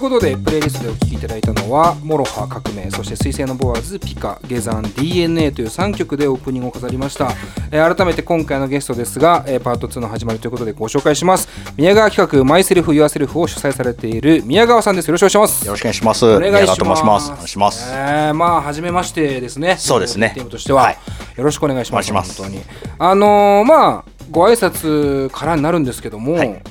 いうことでプレイリストでお聴きいただいたのはモロハ革命そして水星のボアーズピカ下山 DNA という3曲でオープニングを飾りました、えー、改めて今回のゲストですが、えー、パート2の始まりということでご紹介します。宮川企画マイセルフユアセルフを主催されている宮川さんです。よろしくお願いします。よろしくお願いします。お願いします。お願いします、えー、まあ初めましてですね。そうですね。テームとしては、はい、よろしくお願いします。本当に。あのー、まあご挨拶からになるんですけども、はい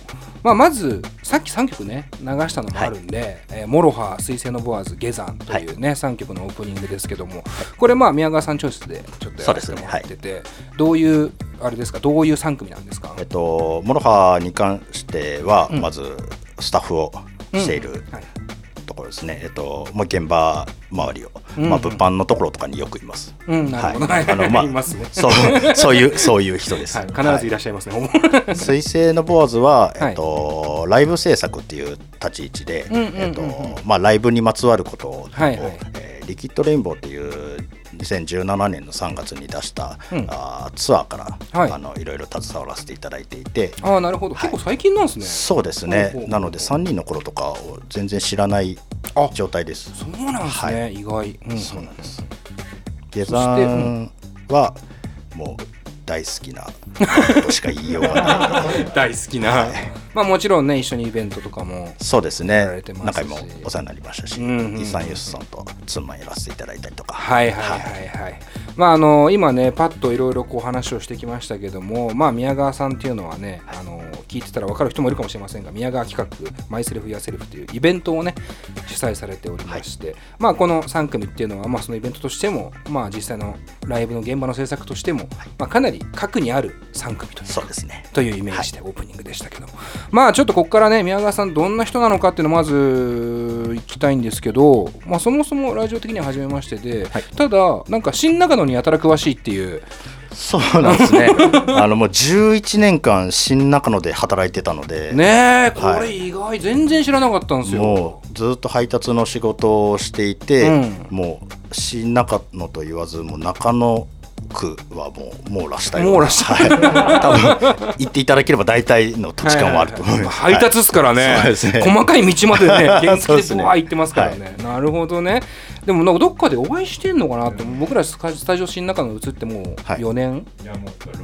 まあ、まずさっき3曲ね流したのもあるんで「はい、えー、モロハ水星のボアーズ下山」というね、はい、3曲のオープニングですけどもこれまあ宮川さんチョイスでちょっとやらせてもらってて、ね。はい、どういうあれですかどういう3組なんですか、えっと、モロハに関してはまずスタッフをしている、うんうん。はいところですね、えっと、もう現場周りを、うんうん、まあ、物販のところとかによくいます。はい、あの、まあ、ね、そう、そういう、そういう人です。はい、必ずいらっしゃいますね。水星のボアズは、えっと、ライブ制作っていう立ち位置で、えっと、まあ、ライブにまつわることを、はいはい、えー、リキッドレインボーっていう2017年の3月に出した、うん、あツアーから、はい、あのいろいろ携わらせていただいていて。あなるほど、はい、結構最近なんですね。そうですね。なので3人の頃とかを全然知らない状態です。そうなんですね、はい、意外、うん、そうなんです。下山はもう大好きなことしか言いようがない。大好きな、はい、まあもちろんね一緒にイベントとかもそうですね。中にもお世話になりましたし、うんうん、イサンユスさんとツーマンやらせていただいたりとか。はいはいはいはい、はいまああの今ねパッといろいろこう話をしてきましたけどもまあ宮川さんっていうのはねあの聞いてたら分かる人もいるかもしれませんが宮川企画マイセルフ・ヤセルフというイベントをね主催されておりまして、はい、まあこの3組っていうのはまあそのイベントとしてもまあ実際のライブの現場の制作としても、まあ、かなり核にある3組というそうですね。というイメージでオープニングでしたけど、はい、まあちょっとここからね宮川さんどんな人なのかっていうのをまず聞きたいんですけど、まあ、そもそもラジオ的には初めましてで、はい、ただなんか新中野にやたら詳しいっていう。そうなんですね。あのもう11年間新中野で働いてたので。ねこれ意外、はい、全然知らなかったんですよ。もうずっと配達の仕事をしていて、うん、もう新中野と言わずもう中野区はもう網羅したい網羅したい、多分行っていただければ大体の土地感はあると思います、はい、配達ですからね。はい、ね。細かい道までね 原付でブワー行ってますからね、はい、なるほどねでもなんかどっかでお会いしてんのかなって僕らスタジオ新中野移ってもう4年、はい、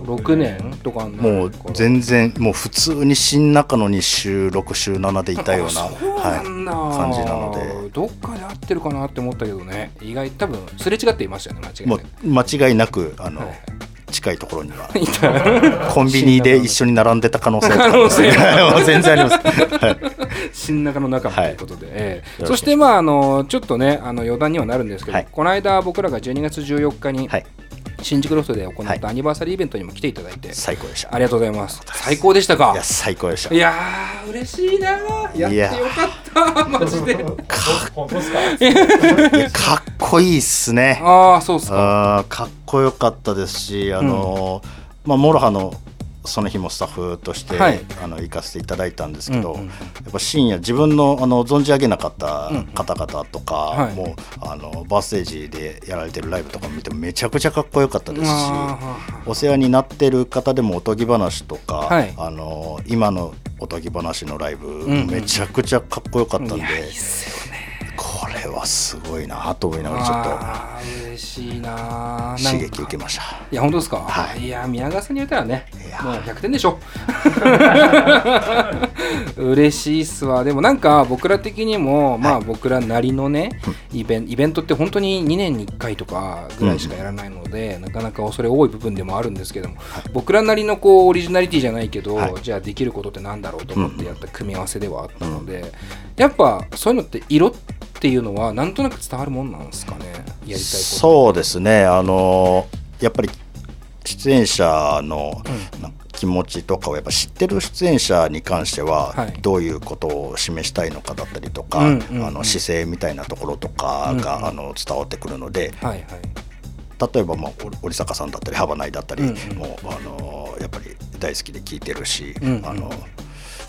6年とかもう全然もう普通に新中野に週6週7でいたようなはい、感じなので。どっかで会ってるかなって思ったけどね。意外多分すれ違っていましたよね間違いなく。間違いなくあの、はい近いところには。コンビニで一緒に並んでた可能性。可能性 全然あります、新中の中ということで、はい。えー、そしてまああのちょっとねあの余談にはなるんですけど、はい、この間僕らが12月14日に、はい新宿ロフトで行ったアニバーサリーイベントにも来ていただいて、最高でした。ありがとうございます。最高でしたか。いや最高でした。いやー嬉しいなや。ってよかった。マジで。か？かっこいいっすね。ああそうっすか。かっこよかったですしあの、うん、まあモロハのその日もスタッフとして、はい、あの行かせていただいたんですけど、うんうん、やっぱ深夜自分のあの存じ上げなかった方々とかも、うんうん、あのバーステージでやられてるライブとか見てもめちゃくちゃかっこよかったですしお世話になってる方でもおとぎ話とか、はい、あの今のおとぎ話のライブ、めちゃくちゃかっこよかったんで。いいこれはすごいな。と思いながらちょっと嬉しいな。刺激受けました。いや本当ですか、はい、いや宮川さんに言ったらねもう100点でしょ。嬉しいっすわ。でもなんか僕ら的にも、まあ僕らなりのねイベンイベントって本当に2年に1回とかぐらいしかやらないので、うん、なかなか恐れ多い部分でもあるんですけども、はい、僕らなりのこうオリジナリティじゃないけど、はい、じゃあできることってなんだろうと思ってやった組み合わせではあったので、うん、やっぱそういうのって色っていうのはなんとなく伝わるもんなんですかね？やりたいそうですね。あのやっぱり出演者の気持ちとかをやっぱ知ってる出演者に関してはどういうことを示したいのかだったりとか、あの姿勢みたいなところとかが、あの伝わってくるので、はいはい、例えば、まあ、織坂さんだったり幅内だったり、もうあのやっぱり大好きで聞いてるし、あの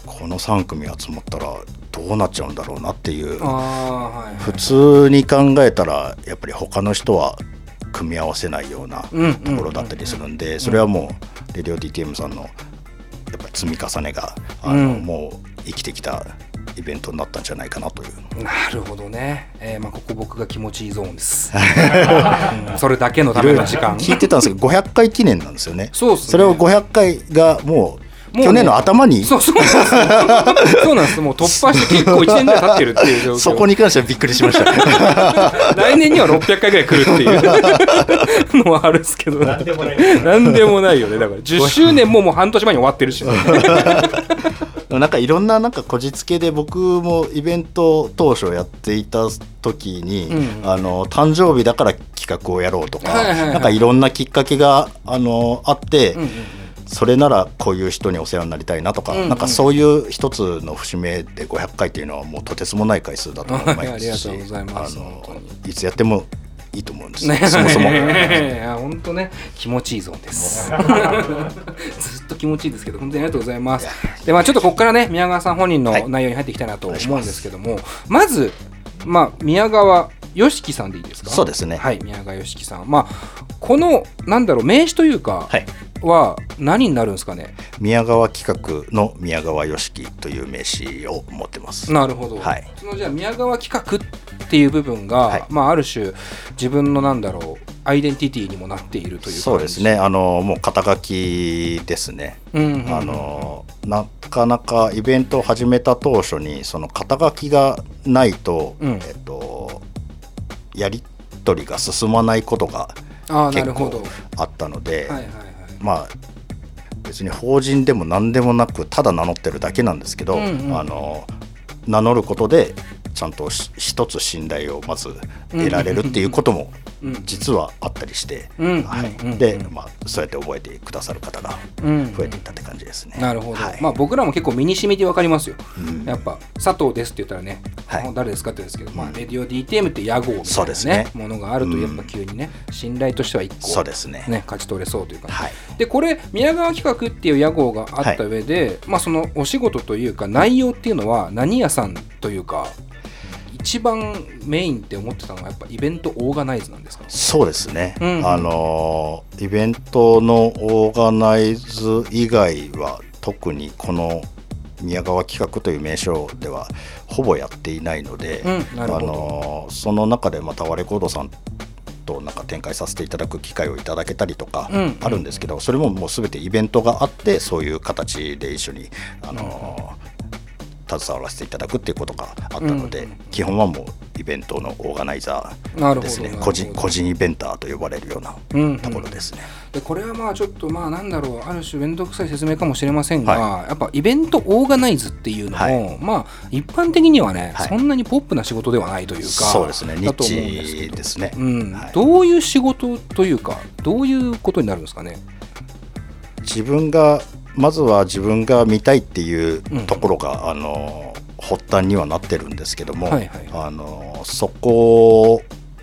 この3組集まったらどうなっちゃうんだろうなっていう、はいはい、普通に考えたらやっぱり他の人は組み合わせないようなところだったりするんでそれはもうレディオ DTM さんのやっぱ積み重ねがあの、もう生きてきたイベントになったんじゃないかなという。なるほどね、えーまあ、ここ僕が気持ちいいゾーンです、うん。それだけのための時間。聞いてたんですけど500回記念なんですよね。そうっすね。それを500回がもうもうね去年の頭に？そうそうなんです そうなんです。もう突破して結構1年ぐらい経ってるっていう状況。そこに関してはびっくりしました。来年には600回ぐらい来るっていう。のはあるんですけど。なんでもない。なんでもないよね。だから10周年ももう半年前に終わってるし、なんかいろんななんかこじつけで僕もイベント当初やっていた時に、うん。あの誕生日だから企画をやろうとか、はいはいはい。なんかいろんなきっかけがあのあって、うんうんうんそれならこういう人にお世話になりたいなとか、うんうん。なんかそういう一つの節目で500回っていうのはもうとてつもない回数だと思います。し、はいあの本いつやってもいいと思うんです、ね、そもそも。本当ね気持ちいいゾーンですずっと気持ちいいですけど本当にありがとうございます。でまあちょっとここからね宮川さん本人のはい。内容に入っていきたいなと思うんですけども、まずまあ宮川よしきさんでいいですか？そうですね。はい宮川よしきさん。まあこのなんだろう名詞というかはいは何になるんですかね、宮川企画の宮川よしきという名刺を持ってます。なるほど、はい。そのじゃあ宮川企画っていう部分が、はい。まあ、ある種自分のなんだろうアイデンティティにもなっているというそうですね。あのもう肩書きですね。うんうんうん。あのなかなかイベントを始めた当初にその肩書きがないと、うん。えっと、やり取りが進まないことが結るほど。構あったので、はいはいはいまあ別に法人でも何でもなくただ名乗ってるだけなんですけど、うんうん。あの名乗ることでちゃんとし一つ信頼をまず得られるっていうこともうん実はあったりして、うん。はい。で、まあ、そうやって覚えてくださる方がうん。増えていったって感じですね。なるほど、はい。まあ僕らも結構身に染みて分かりますよ、うん。やっぱ佐藤ですって言ったらね、はい。あ誰ですかって言うんですけど、まあ、レディオ DTM って屋号みたそいうな、ですね。ねものがあるとやっぱ急にね、信頼としては一個そうですね。ね勝ち取れそうというか、はい。でこれ宮川企画っていう屋号があった上で、まあそのお仕事というか内容っていうのは何屋さんというか一番メインって思ってたのはやっぱイベントオーガナイズなんですか？そうですね、うん。うんあのイベントのオーガナイズ以外は特にこの宮川企画という名称ではほぼやっていないので、うんあのその中でまたワレコードさんとなんか展開させていただく機会をいただけたりとかうんあるんですけど、それももう全てイベントがあってそういう形で一緒にあの、携わらせていただくっていうことがあったので、うん基本はもうイベントのオーガナイザーですね。個人個人イベンターと呼ばれるようなうんうん。ところですね。でこれはまあちょっとまあなんだろうある種面倒くさい説明かもしれませんが、はやっぱイベントオーガナイズっていうのも、はい。まあ一般的にはね、はい。そんなにポップな仕事ではないというかそうですね。ニッですね。うん。はい。どういう仕事というかどういうことになるんですかね？自分がまずは自分が見たいっていううん。ところが、あの発端にはなってるんですけども、はいはいあのそこ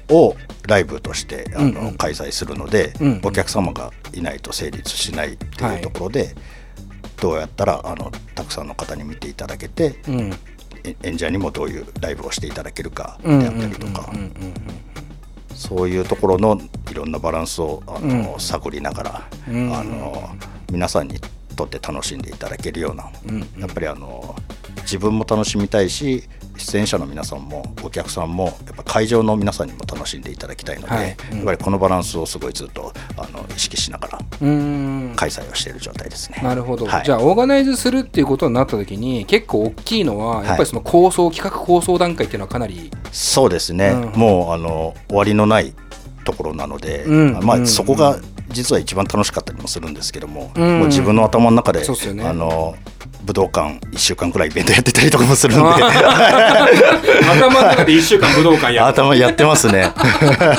をライブとしてあの、うんうん。開催するので、うんうん。お客様がいないと成立しないっていうところで、どうやったらあのたくさんの方に見ていただけて、うん。え演者にもどういうライブをしていただけるかであうんうんったりとか、うんうんそういうところのいろんなバランスをあの、うん。探りながら、うん。あの皆さんにとって楽しんでいただけるような、うんうん。やっぱりあの自分も楽しみたいし出演者の皆さんもお客さんもやっぱ会場の皆さんにも楽しんでいただきたいので、はい。うん。やっぱりこのバランスをすごいずっとあの意識しながら開催をしている状態ですね。なるほど、はい。じゃあオーガナイズするっていうことになった時に結構大きいのははい。やっぱりその構想、企画構想段階っていうのはかなりそうですね、うん。もうあの終わりのないところなので、うん。まあ、うん。そこが実は一番楽しかったりもするんですけども,、うん。もう自分の頭の中で、ね。あの武道館1週間くらいイベントやってたりとかもするんで。頭の中で1週間武道館やる。頭やってますね。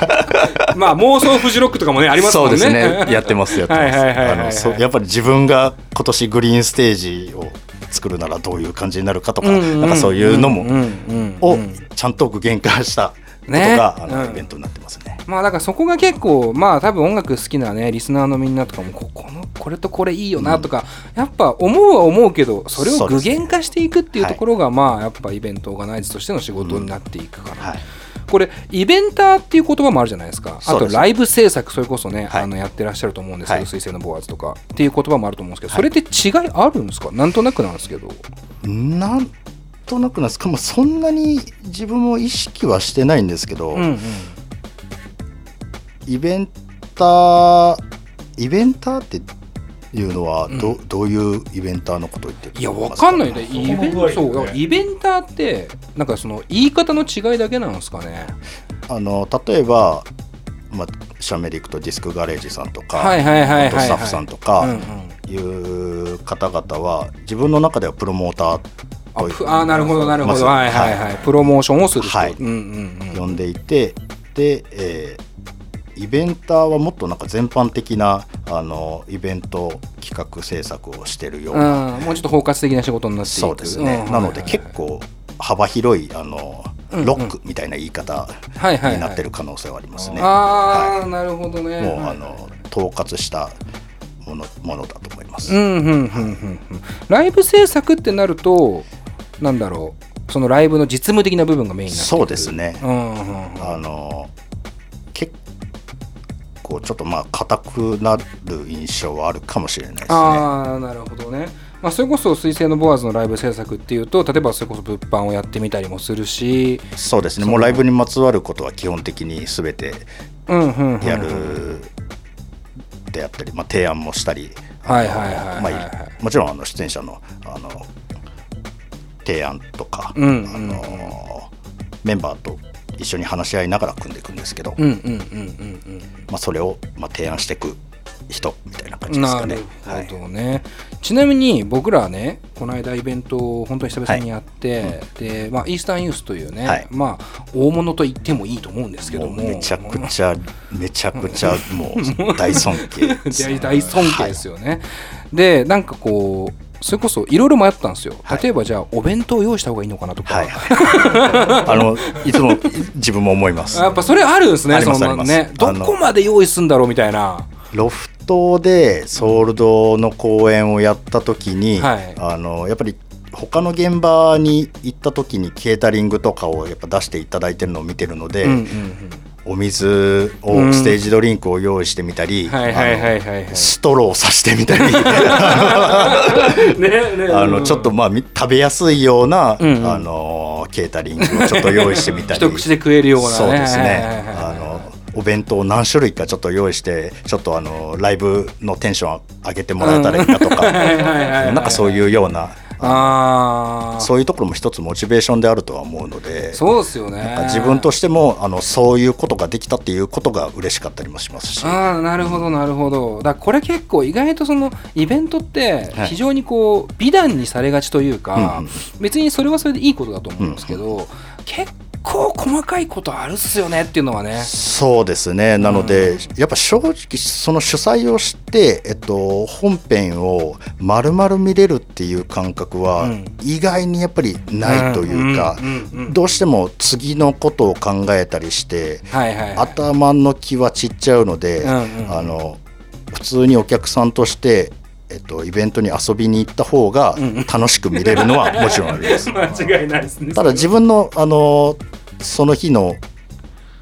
まあ妄想フジロックとかもねありますもんね。そうですね。やってますやってます。やっぱり自分が今年グリーンステージを作るならどういう感じになるかとか、なんかそういうのも、ん。うんうんをうんちゃんと具現化したね。あのうん。イベントになってますね。まあだからそこが結構まあ多分音楽好きなねリスナーのみんなとかもここのこれとこれいいよなとか、やっぱ思うは思うけどそれを具現化していくっていうところがまあやっぱイベントオーガナイズとしての仕事になっていくかな、はい。これイベンターっていう言葉もあるじゃないですか。あとライブ制作それこそね、はい。あのやってらっしゃると思うんですけど、はい。水星のボアーズとかっていう言葉もあると思うんですけど、はい。それって違いあるんですか？なんとなくなんですけど。なんとなくなんですかもそんなに自分も意識はしてないんですけど、うんうん、イベンターイベンターっていうのはどうん、どういうイベンターのことを言ってるいやわかんないねイベンそうイベンターってなんかその言い方の違いだけなんですかねあの例えば、まあ、シャメリクとディスクガレージさんとかスタッフさんとかいう方々は自分の中ではプロモーターああなるほどなるほど、はいはいはい、プロモーションをする人、はい。うんうんうん、呼んでいてで、えー、イベンターはもっとなんか全般的なあのイベント企画制作をしてるような、もうちょっと包括的な仕事になっていく。そうですね、うん、なので結構幅広いあのロックみたいな言い方になってる可能性はありますね。ああ、なるほどね。もうあの統括したものものだと思います。ライブ制作ってなるとなんだろうそのライブの実務的な部分がメインになってそうですね。あの構ちょっとまあ硬くなる印象はあるかもしれないですね。あなるほどね。まあ、それこそ「水星のボアーズ」のライブ制作っていうと例えばそれこそ物販をやってみたりもするし。そうですね。もうライブにまつわることは基本的に全てやるであったり、まあ、提案もしたりもちろんあの出演者のあの提案とか、うんうん、あのメンバーと一緒に話し合いながら組んでいくんですけどそれをまあ提案していく人みたいな感じですかね。なるほどね、はい、ちなみに僕らはねこの間イベントを本当に久々にやって、はい。でまあ、イースタンユースというね、はい、まあ、大物と言ってもいいと思うんですけどもめちゃくちゃめちゃくちゃもう 大尊敬、ね、大尊敬ですよね。でなんかこうそれこそいろいろ迷ったんですよ、はい、例えばじゃあお弁当用意した方がいいのかなとか、はい。あのいつも自分も思います。やっぱそれあるんですねそんなね。どこまで用意するんだろうみたいな。ロフトでソールドの公演をやった時に、はい、あのやっぱり他の現場に行った時にケータリングとかをやっぱ出していただいてるのを見てるので、うんうんうんお水をステージドリンクを用意してみたりストローさしてみたり。あのちょっとまあ食べやすいような、うんうん、あのケータリングをちょっと用意してみたり。一口で食えるような、ね、そうですね。あのお弁当何種類かちょっと用意してちょっとあのライブのテンション上げてもらえたらいいかとか、なんかそういうようなあそういうところも一つモチベーションであるとは思うのでそうですよね。自分としてもあのそういうことができたっていうことが嬉しかったりもしますし。あなるほどなるほど。だこれ結構意外とそのイベントって非常にこう美談にされがちというか、別にそれはそれでいいことだと思うんですけど、結構細かいことあるっすよねっていうのはね。そうですね。なので、うん、やっぱ正直その主催をして、えっと、本編を丸々見れるっていう感覚は意外にやっぱりないというかどうしても次のことを考えたりして、はいはいはい、頭の気は散っちゃうので、うんうん、あの普通にお客さんとしてえっと、イベントに遊びに行った方が楽しく見れるのはもちろんあります。間違いないですね。ただ自分のあのその日の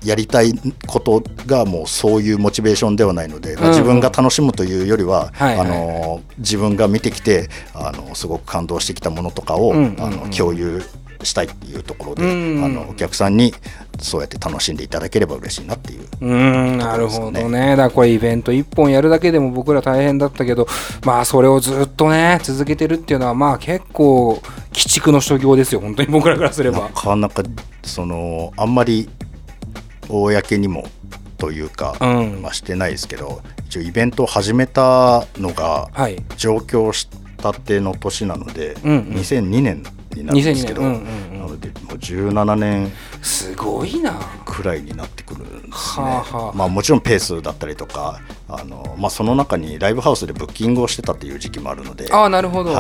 やりたいことがもうそういうモチベーションではないので、まあ、自分が楽しむというよりは、あの自分が見てきてあのすごく感動してきたものとかを、あの共有したいっていうところで、あのお客さんにそうやって楽しんでいただければ嬉しいなっていう、ね、うんなるほどね。だからこれイベント1本やるだけでも僕ら大変だったけどまあそれをずっとね続けてるっていうのはまあ結構鬼畜の所業ですよ本当に僕らからすれば。なかなかそのあんまり公にもというか、うん、まあ、してないですけど一応イベントを始めたのが上京したての年なので、うんうん、2002年になるんですけど、うんうんうん、なのでもう17年すごいな。くらいになってくるんですね。はあはあ、まあ、もちろんペースだったりとかあの、まあ、その中にライブハウスでブッキングをしてたっていう時期もあるのであなるほど、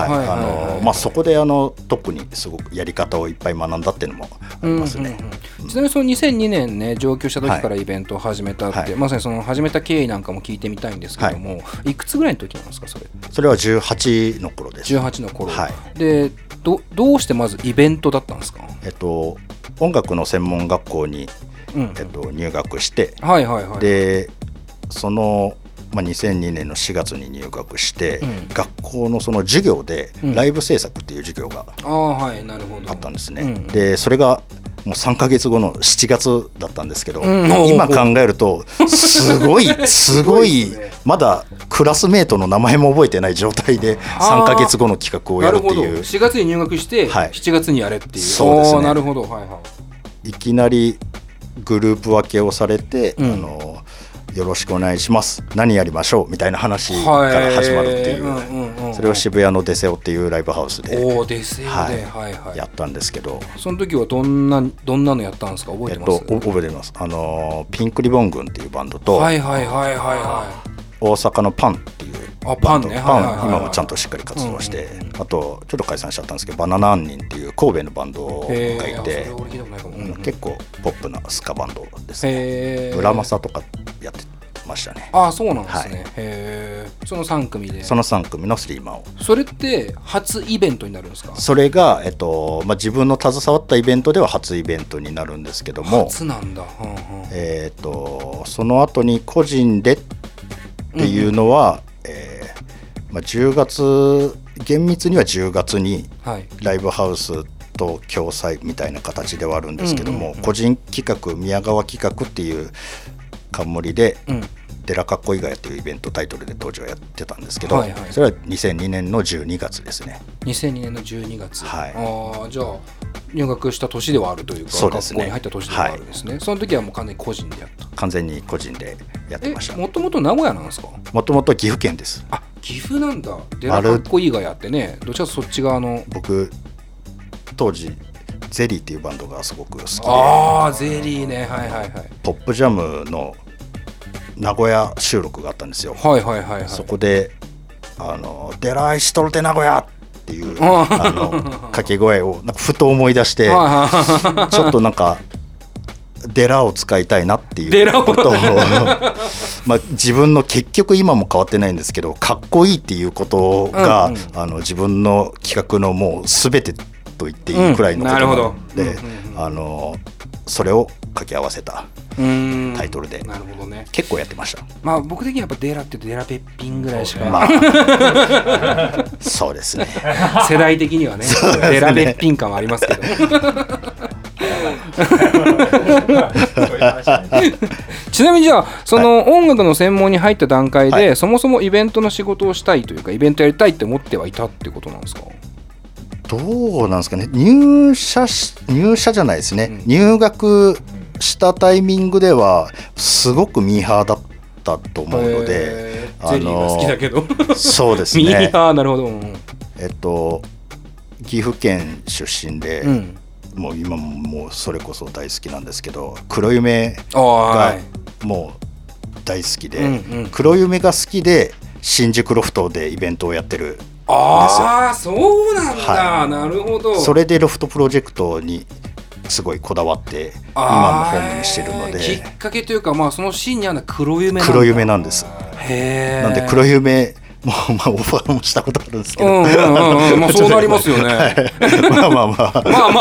そこであの特にすごくやり方をいっぱい学んだっていうのもありますね。ちなみにその2002年ね上京した時からイベントを始めたって、はい、まさにその始めた経緯なんかも聞いてみたいんですけども、はい、いくつぐらいの時なんですかそれ？それは18の頃です。18の頃、はい、でどどうしてまずイベントだったんですか？えっと音楽の専門学校に、うん、えっと、入学して、はいはいはい、でそのまあ、2002年の4月に入学して、うん、学校のその授業でライブ制作っていう授業があったんですね。でそれがもう3か月後の7月だったんですけど、うん、今考えるとすごい すごいまだクラスメートの名前も覚えてない状態で3か月後の企画をやるっていう。4月に入学して7月にやれっていう、そうですね。なるほど、はいはい、いきなりグループ分けをされて、うん、あのよろしくお願いします。何やりましょう？みたいな話から始まるっていう、それを渋谷のデセオっていうライブハウスでおデセオで、はい。はい、やったんですけど。その時はどんなどんなのやったんですか？覚えてます、えっと、覚えてます。あのピンクリボン軍っていうバンドとはいはいはいはいはい。大阪のパンあパンね、パン、今もちゃんとしっかり活動して、あとちょっと解散しちゃったんですけどバナナンニンっていう神戸のバンドがいて、結構ポップなスカバンドですね。村正とかやってましたね。ああそうなんですね、はい、へその3組で。その3組のスリーマンを。それって初イベントになるんですか？それが、えっとまあ、自分の携わったイベントでは初イベントになるんですけども。初なんだ、うんうん、えっとその後に個人でっていうのは、うんまあ、10月厳密には10月にライブハウスと共催みたいな形ではあるんですけども、個人企画宮川企画っていう冠で、うん、デラカッコイガヤというイベントタイトルで当時はやってたんですけど、はいはい、それは2002年の12月ですね。2002年の12月。はい。ああじゃあ入学した年ではあるというかそうです、ね、学校に入った年ではあるんですね、はい、その時はもう完全に個人で。やった完全に個人でやってました。もともと名古屋なんですか？もともと岐阜県です。あ岐阜なんだ。デラカッコイガヤってね。どちらかそっち側の。僕当時ゼリーっていうバンドがすごく好きで。ああゼリーね。はいはいはい。ポップジャムの名古屋収録があったんですよ。はいはいはい、はい、そこで「あのデライシトルテ名古屋」っていうあの掛け声をなんかふと思い出してちょっとなんかデラを使いたいなっていうことを。まあ自分の結局今も変わってないんですけどかっこいいっていうことが、うんうん、あの自分の企画のもう全てと言っていいくらいのことなので、あのそれを掛け合わせたタイトルで。なるほど、ね、結構やってました。まあ僕的にはやっぱデラってデラペッピンぐらいしか、まあ、そうですね。世代的にはね。ね。デラペッピン感はありますけど。ちなみにじゃあその音楽の専門に入った段階で、はい、そもそもイベントの仕事をしたいというかイベントやりたいって思ってはいたってことなんですか？どうなんですかね。入社入社じゃないですね、うん、入学したタイミングではすごくミーハーだったと思うので、あの好きだけど。そうですね。ミーハーなるほど、えっと岐阜県出身で、うん、もう今もそれこそ大好きなんですけど黒夢がもう大好きで、うんうん、黒夢が好きで新宿ロフトでイベントをやってるああそうなんだ、はい、なるほど。それでロフトプロジェクトにすごいこだわって今も本にしてるので。きっかけというか、まあ、そのシーンにあるのは黒夢なん黒夢なんです。へなんで黒夢もう まあオファーもしたことあるんですけど、うんうんうんまあ、そうなりますよね、はい、まあまあ。まあまあま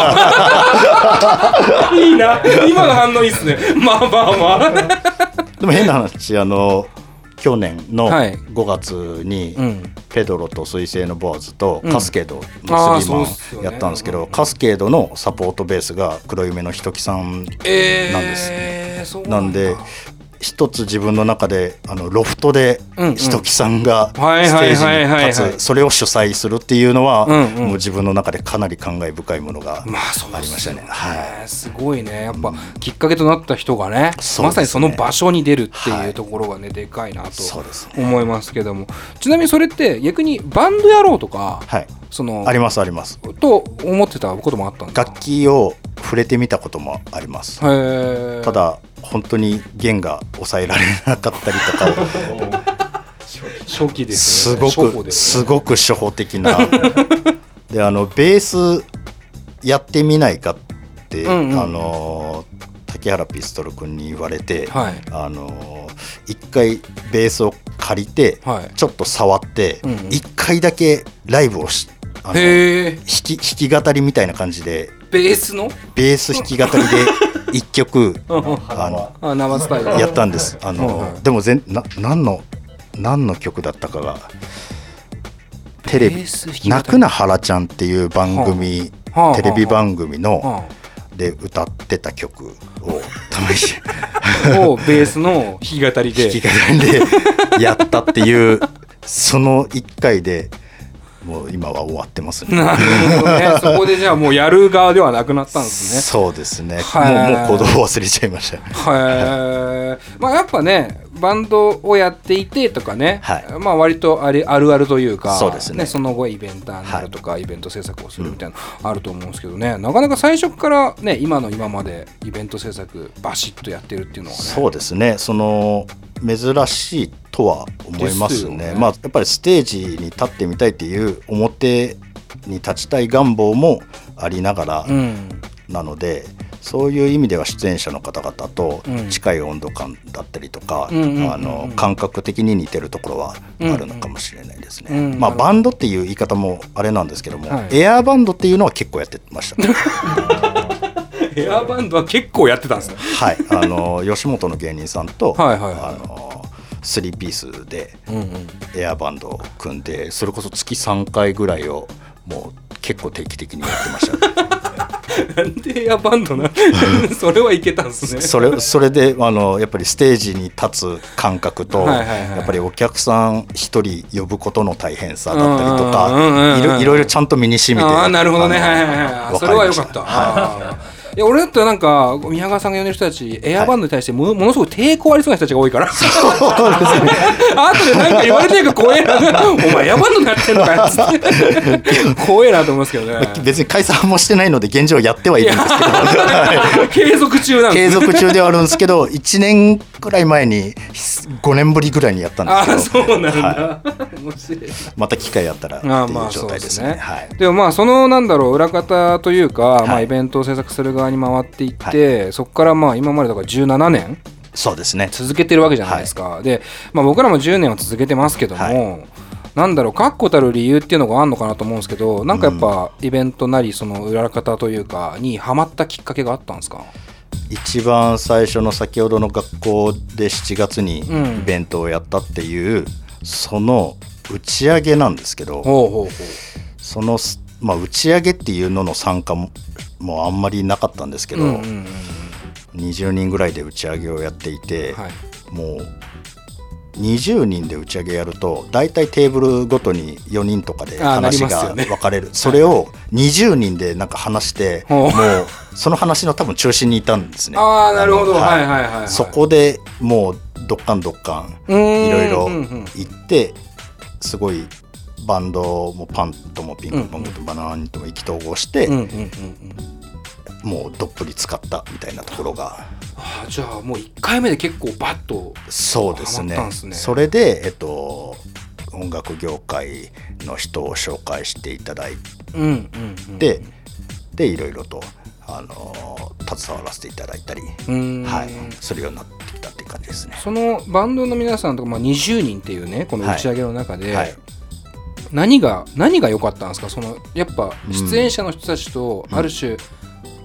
あ。いいな。今の反応いいっすね。まあまあまあ。でも変な話あの去年の5月に、ペドロと水星のボアズとカスケードのスリーマンやったんですけど、カスケードのサポートベースが黒夢のひときさんなんです、えー、なんで一つ自分の中であのロフトでひときさんがステージに立つ。それを主催するっていうのは、もう自分の中でかなり感慨深いものがありましたね。はい、すごいね。やっぱきっかけとなった人がね、まさにその場所に出るっていうところがね、でかいなと思いますけども、ちなみにそれって逆にバンドやろうとか、はい、そのありますあります。と思ってたこともあったんですか？楽器を触れてみたこともあります。ただ本当に弦が抑えられなかったりとか 初期です、ね、すごく、ね、すごく初歩的な。であのベースやってみないかって、うんうん、あの竹原ピストル君に言われて、はい、あの一回ベースを借りて、はい、ちょっと触って一、うん、回だけライブをしあの弾き弾き語りみたいな感じでベースの？ベース弾き語りで一曲 あの生スタイルやったんです。あの、でもぜんな何の何の曲だったかがテレビ「泣くな原ちゃん」っていう番組、はあ、テレビ番組の、はあ、で歌ってた曲をたまに。をベースの弾き語りで。弾き語りでやったっていうその1回でもう今は終わってますね。なるほどね。そこでじゃあもうやる側ではなくなったんですね。そうですね。もうもう行動忘れちゃいました。はい。まあやっぱねバンドをやっていてとかね、はい、まあ割とあれあるあるというか、そうですね。その後イベンターになるとか、はい、イベント制作をするみたいなのあると思うんですけどね、なかなか最初からね今の今までイベント制作バシッとやってるっていうのはね。そうですね。その珍しいとは思いますね。すねまあ、やっぱりステージに立ってみたいっていう表に立ちたい願望もありながらなので、うん、そういう意味では出演者の方々と近い温度感だったりとか、あの感覚的に似てるところはあるのかもしれないですね。うんうん、まあ、バンドっていう言い方もあれなんですけども、はい、エアバンドっていうのは結構やってました。エアバンドは結構やってたんですね。はい、あの吉本の芸人さんと、はいはいはい、あのスリーピースでエアバンドを組んで、それこそ月3回ぐらいをもう結構定期的にやってました、ね。なんでエアバンドなそれはいけたんですね。それそれであのやっぱりステージに立つ感覚と、はいはいはい、やっぱりお客さん一人呼ぶことの大変さだったりとかいろいろちゃんと身にしみてあなるほどね。はいはいはいそれはよかった、はいいや俺だったらなんか宮川さんが呼んでる人たちエアバンドに対しても,、ものすごく抵抗ありそうな人たちが多いから。そうですね。後でなんか言われてるか怖えな。お前エアバンドになってんのかよっつって。怖えなと思いますけどね。別に解散もしてないので現状やってはいるんですけど。継続中なんです、継続中ではあるんですけど1年くらい前に5年ぶりぐらいにやったんですけど。あそうなんだ、はい、また機会あったらっていう状態ですね,、はい、でもまあそのなんだろう裏方というか、まあ、イベントを制作する側に回っていって、はい、そこからまあ今までだから17年そうですね。続けてるわけじゃないですか、はい、で、まあ、僕らも10年は続けてますけども、はい、なんだろう確固たる理由っていうのがあるのかなと思うんですけどなんかやっぱイベントなりその裏方というかにはまったきっかけがあったんですか？一番最初の先ほどの学校で7月にイベントをやったっていう、うん、その打ち上げなんですけどその、まあ、打ち上げっていうのの参加ももうあんまりなかったんですけど、うんうんうん、20人ぐらいで打ち上げをやっていて、はい、もう20人で打ち上げやると大体テーブルごとに4人とかで話が分かれる、ね、それを20人でなんか話してもうその話の多分中心にいたんですね。あなるほど、はい。はいはい、はい、そこでもうどっかんどっかん。いろいろ行ってすごいバンドもパンともピンクポンとバナナとも意気投合して、もうどっぷり使ったみたいなところが。あじゃあもう1回目で結構バッとそうですね、ね、それで、えっと、音楽業界の人を紹介していただいて、うんうんうん、でいろいろとあの携わらせていただいたり、はい、するようになってきたっていう感じですね。そのバンドの皆さんとか、まあ、20人っていうねこの打ち上げの中で、はいはい何が何が良かったんですか？そのやっぱ出演者の人たちとある種、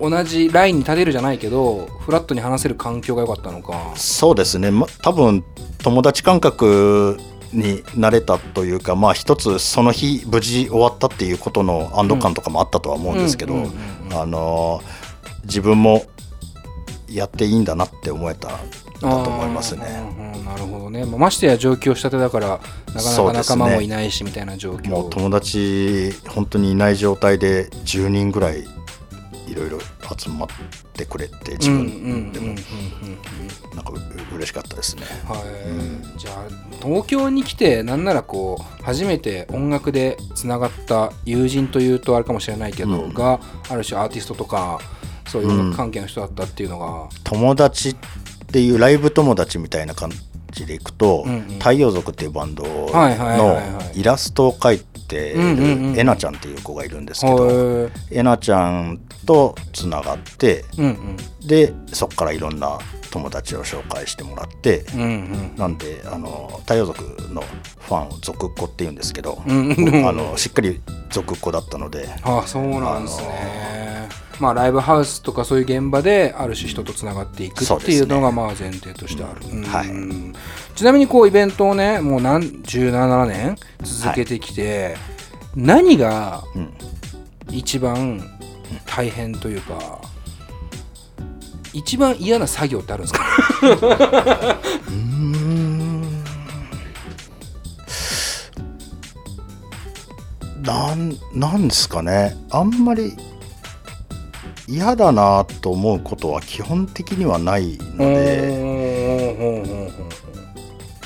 同じラインに立てるじゃないけどフラットに話せる環境が良かったのか。そうですね、ま、多分友達感覚になれたというかまあ一つその日無事終わったっていうことの安堵感とかもあったとは思うんですけどあの自分もやっていいんだなって思えただと思いますね。なるほどね、ましてや上京したてだからなかなか仲間もいないしみたいな状況、ね、もう友達本当にいない状態で10人ぐらいいろいろ集まってくれて自分でも。なんかう嬉しかったですね。はい、うん、じゃあ東京に来てなんならこう初めて音楽でつながった友人というとあれかもしれないけど、うん、がある種アーティストとかそういう関係の人だったっていうのが、うん、友達っていうライブ友達みたいな感じでいくと、うんうん、太陽族っていうバンドのイラストを描いてるえなちゃんっていう子がいるんですけどえなちゃんとつながって、うんうん、でそこからいろんな友達を紹介してもらって、うんうん、なんであの太陽族のファンを族っ子っていうんですけど、うんうん、あのしっかり族っ子だったのであそうなんですねまあ、ライブハウスとかそういう現場である種人とつながっていくっていうのがまあ前提としてある、うん。はい、ちなみにこうイベントをねもう何17年続けてきて、はい、何が一番大変というか、一番嫌な作業ってあるんですか？うん。なんなんですかね。あんまり嫌だなと思うことは基本的にはないので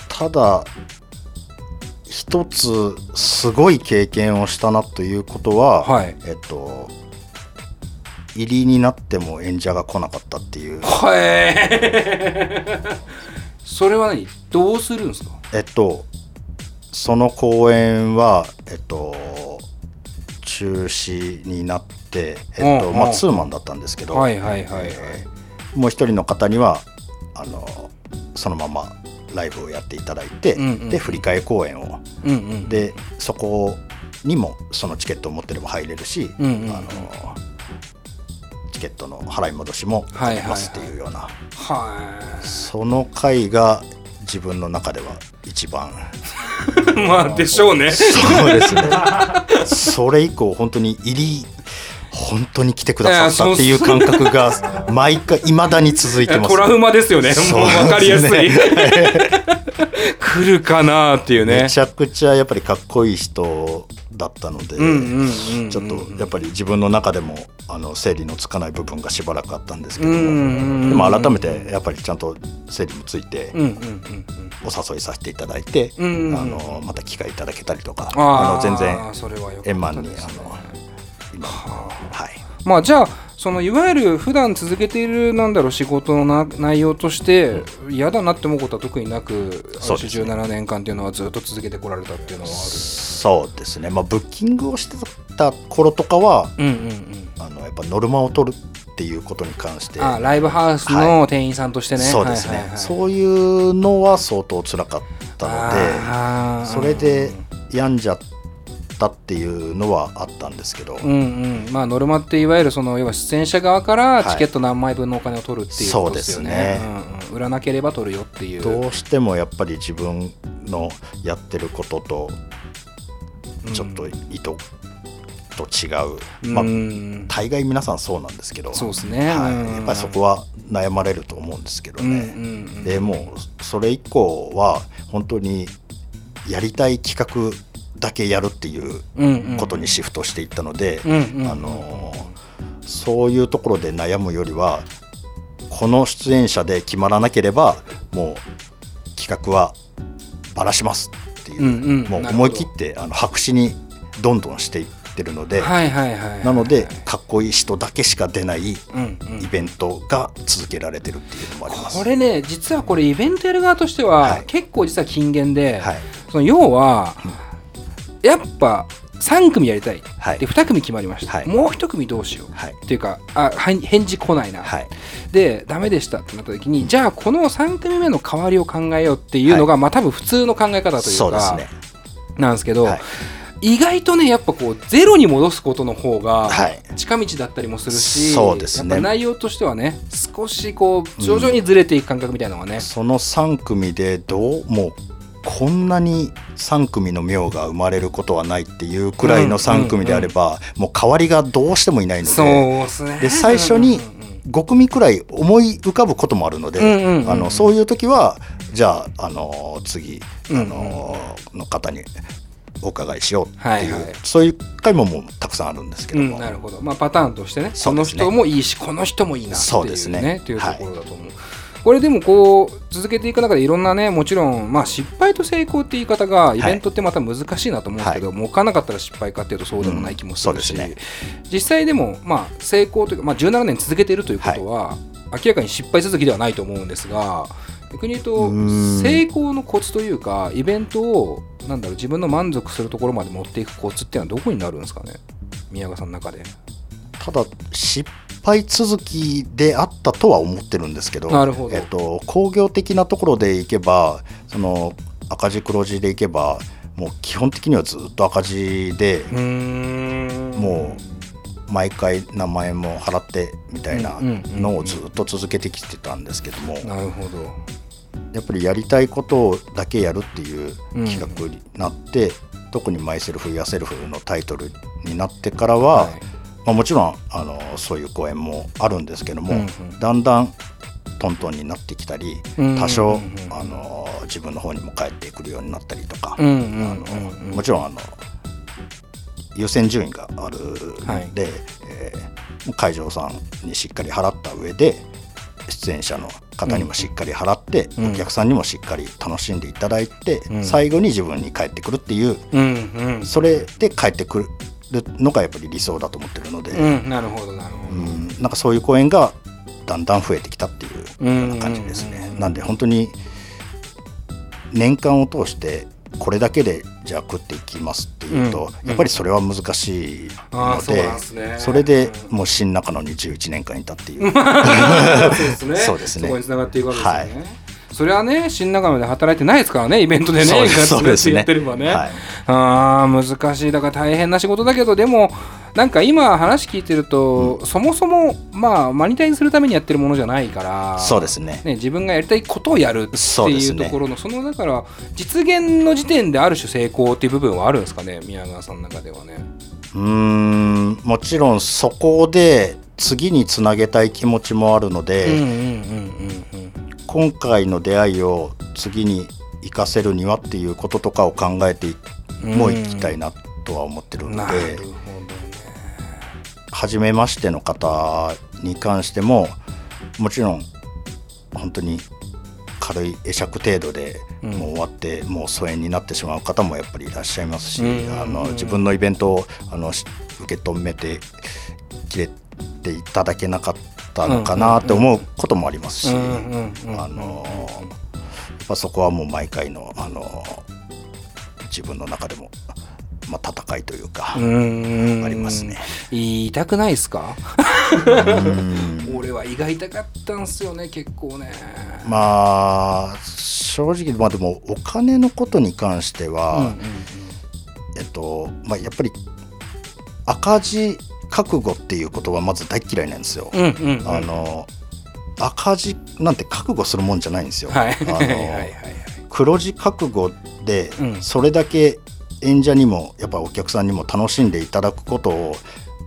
ただ一つすごい経験をしたなということは、はい、えっと入りになっても演者が来なかったっていう。はい それは何？どうするんですか？えっとその公演はえっと中止になって、えっとまあ、ツーマンだったんですけど、はいはいはいはい、もう一人の方にはあのそのままライブをやっていただいて、うんうん、で振り替え公演を、うんうん、でそこにもそのチケットを持ってれば入れるし、うんうんうん、あのチケットの払い戻しもできますっていうような、はい、その回が自分の中では一番。まあでしょうね。そうですね。それ以降本当に入り本当に来てくださったっていう感覚が 毎回いまだに続いてます。トラウマですよね。もう分かりやすい。来るかなっていうね。めちゃくちゃやっぱりかっこいい人だったのでちょっとやっぱり自分の中でもあの整理のつかない部分がしばらくあったんですけどもでも改めてやっぱりちゃんと整理もついてお誘いさせていただいてあのまた機会いただけたりとかあの全然円満にあの今はい。まあじゃあそのいわゆる普段続けているなんだろう仕事のな内容として嫌だなって思うことは特になく、そうね、17年間っていうのはずっと続けてこられたっていうのはある？そうですね、まあ、ブッキングをしてた頃とかは、うんうんうん、あのやっぱノルマを取るっていうことに関して。あライブハウスの店員さんとしてね、はい、そうですね、はいはいはい、そういうのは相当つらかったのでそれで病んじゃってったっていうのはあったんですけど、うんうん。まあ、ノルマっていわゆるその要は出演者側からチケット何枚分のお金を取るっていうことですよね,、はい、ね。うんうん、売らなければ取るよっていう。どうしてもやっぱり自分のやってることとちょっと意図と違う、まあ、大概皆さんそうなんですけど。そうですね、はい、やっぱりそこは悩まれると思うんですけどね、うんうんうん、でもうそれ以降は本当にやりたい企画だけやるっていうことにシフトしていったので、あのそういうところで悩むよりはこの出演者で決まらなければもう企画はばらしますっていう,、もう思い切ってあの白紙にどんどんしていってるのでなのでかっこいい人だけしか出ないイベントが続けられてるっていうのもあります、これね実はこれイベントやる側としては、結構実は金言で、はい、その要は、うんやっぱ3組やりたい、はい、で2組決まりました、はい、もう1組どうしよう、はい、っていうかあ返事来ないな、はい、でダメでしたってなった時に、じゃあこの3組目の代わりを考えようっていうのが、まあ多分普通の考え方というか、ね、なんですけど、意外とねやっぱこうゼロに戻すことの方が近道だったりもするし、そうですね、内容としてはね少しこう徐々にずれていく感覚みたいなのがね、うん、その3組でどうもうこんなに3組の妙が生まれることはないっていうくらいの3組であれば、もう代わりがどうしてもいないのでで最初に5組くらい思い浮かぶこともあるので、あのそういう時はじゃあ、あの次、あのの方にお伺いしようっていう、はいはい、そういう回ももうたくさんあるんですけども、うん、なるほど、まあ、パターンとしてねその人もいいしこの人もいいなっていう,、そうですね。っていうところだと思う。はいこれでもこう続けていく中でいろんなねもちろん、まあ、失敗と成功って言い方がイベントってまた難しいなと思うんですけど、はい、もう置かなかったら失敗かっていうとそうでもない気もするし、うんね、実際でも、まあ、成功というか、まあ、17年続けているということは、はい、明らかに失敗続きではないと思うんですが逆に言うと成功のコツというかイベントをなんだろう自分の満足するところまで持っていくコツっていうのはどこになるんですかね？宮川さんの中で。ただ失敗続きであったとは思ってるんですけどえっと、工業的なところでいけばその赤字黒字でいけばもう基本的にはずっと赤字でもう毎回名前も払ってみたいなのをずっと続けてきてたんですけども、なるほど。やっぱりやりたいことだけやるっていう企画になって、うん、特に「マイセルフ・ヤセルフ」のタイトルになってからは、はい、まあ、もちろんあのそういう公演もあるんですけども、うんうん、だんだんトントンになってきたり多少、あの自分の方にも帰ってくるようになったりとか、もちろんあの優先順位があるので、はい、えー、会場さんにしっかり払った上で出演者の方にもしっかり払って、うん、お客さんにもしっかり楽しんでいただいて、うん、最後に自分に帰ってくるっていう、うんうん、それで帰ってくるのがやっぱり理想だと思ってるので、うん、なるほどなるほど、なんかそういう公演がだんだん増えてきたっていうような感じですね。なんで本当に年間を通してこれだけでじゃあ食っていきますっていうと、うん、やっぱりそれは難しいのでね、それでもう新中野に11年間いたっていう。そうですね。そうですね。そこにつながっていくわけですね、はいそれはね新仲間で働いてないですからねイベントでねそうですねやってればね、はい、あ難しい。だから大変な仕事だけどでもなんか今話聞いてると、うん、そもそもまあマニタイにするためにやってるものじゃないからそうですね。ね自分がやりたいことをやるっていうところのそ,、のだから実現の時点である種成功っていう部分はあるんですかね宮川さんの中ではね。うんもちろんそこで次につなげたい気持ちもあるので今回の出会いを次に生かせるにはっていうこととかを考えてもいきたいなとは思ってるので。初めましての方に関してももちろん本当に軽い会釈程度でもう終わって、もう疎遠になってしまう方もやっぱりいらっしゃいますし、あの自分のイベントをあの受け止めてきれていただけなかったのかなって思うこともありますし、あのやっぱそこはもう毎回のあの自分の中でもまあ、戦いというかありますね。言いたくないですか？俺は胃が痛かったんすよね結構ね。まあ正直まあでもお金のことに関しては、えっとまあやっぱり赤字覚悟っていうことはまず大嫌いなんですよ。あの赤字なんて覚悟するもんじゃないんですよ。はい、あの黒字覚悟でそれだけ演者にもやっぱお客さんにも楽しんでいただくことを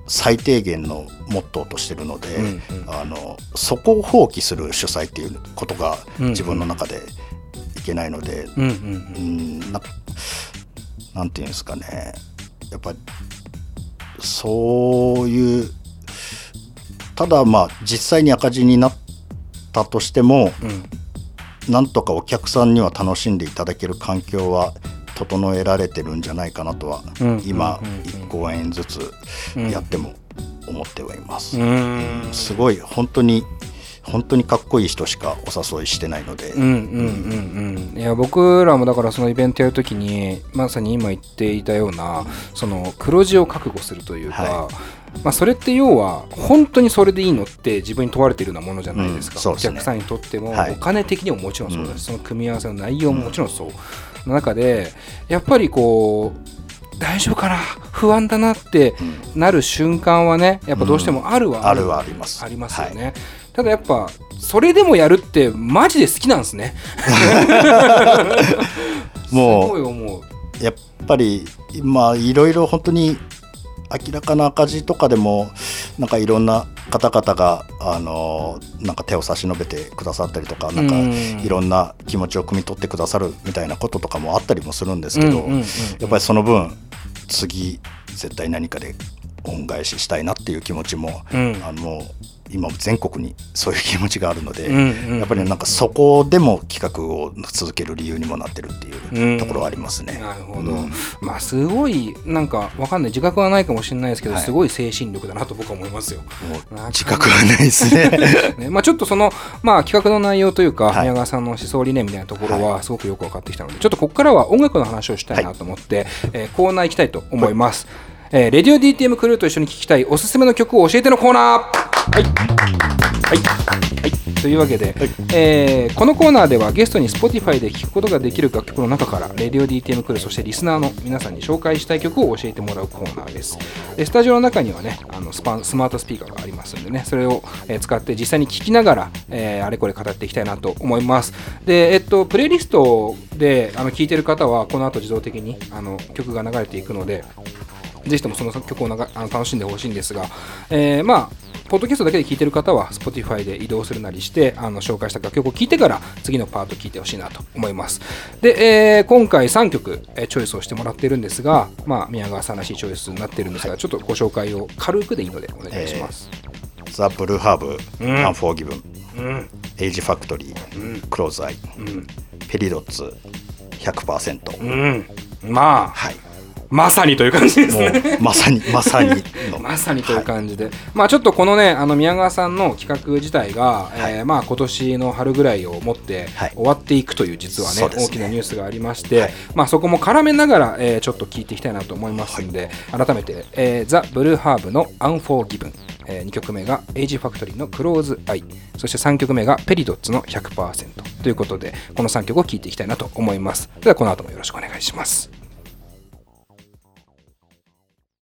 最低限のモットーとしてるので、うんうん、あのそこを放棄する主催っていうことが自分の中でいけないので、うん、うん、ななんていうんですかね。やっぱそういうただまあ実際に赤字になったとしても、うん、なんとかお客さんには楽しんでいただける環境は整えられてるんじゃないかなとは、うん、今1公演ずつやっても思ってはいます。うん、すごい本当に本当にかっこいい人しかお誘いしてないので、うんうんうんうん、いや僕らもだからそのイベントやるときにまさに今言っていたようなその黒字を覚悟するというか、はい、まあ、それって要は本当にそれでいいのって自分に問われているようなものじゃないですか、うんすね、お客さんにとっても、お金的にももちろんそうだし、その組み合わせの内容ももちろんそう。の中でやっぱりこう大丈夫かな？不安だなってなる瞬間はねやっぱどうしてもあるはある、うん、あります。ありますよね、はい、ただやっぱそれでもやるってマジで好きなんですね。もうやっぱりまあいろいろ本当に明らかな赤字とかでもなんかいろんな方々があのなんか手を差し伸べてくださったりとかなんかいろんな気持ちを汲み取ってくださるみたいなこととかもあったりもするんですけどやっぱりその分次絶対何かで恩返ししたいなっていう気持ちも、うん、あの今全国にそういう気持ちがあるので、うんうん、やっぱりなんかそこでも企画を続ける理由にもなってるっていうところはありますね。なるほど、うん、まあすごいなんかわかんない自覚はないかもしれないですけど、はい、すごい精神力だなと僕は思いますよ。自覚はないですね。ね、まあちょっとそのまあ企画の内容というか、はい、宮川さんの思想理念みたいなところはすごくよく分かってきたので、ちょっとここからは音楽の話をしたいなと思って、はい、えー、コーナー行きたいと思います。えー、レディオ DTM クルーと一緒に聴きたいおすすめの曲を教えてのコーナーはい。はい。はい。というわけで、はい、えー、このコーナーではゲストに Spotify で聴くことができる楽曲の中から RadioDTM クルそしてリスナーの皆さんに紹介したい曲を教えてもらうコーナーです。でスタジオの中にはねあのスパスマートスピーカーがありますんでねそれを、え使って実際に聴きながら、えー、あれこれ語っていきたいなと思います。でえっとプレイリストであの聴いてる方はこの後自動的にあの曲が流れていくのでぜひともその曲をながあの楽しんでほしいんですが、えー、まあポッドキャストだけで聴いてる方は Spotify で移動するなりしてあの紹介した楽曲を聴いてから次のパート聴いてほしいなと思います。で、えー、今回3曲、えチョイスをしてもらってるんですが、まあ、宮川さんらしいチョイスになってるんですがちょっとご紹介を軽くでいいのでお願いします、えー、ザ・ブルーハーブ、うん、アンフォーギブン、うん、エイジファクトリー、うん、クローズアイ、うん、ペリドッツ100%、うん、まあ、はいまさにという感じですね。まさに、まさに。まさにという感じで。はい、まあちょっとこのね、あの宮川さんの企画自体が、はい、えー、まあ今年の春ぐらいをもって終わっていくという実はね、ね大きなニュースがありまして、はい、まあそこも絡めながら、えー、ちょっと聞いていきたいなと思いますんで、改めて、えー、ザ・ブルーハーブのアンフォーギブン。えー、2曲目がエイジファクトリーのクローズアイそして3曲目がペリドッツの100%ということでこの3曲を聴いていきたいなと思いますではこの後もよろしくお願いします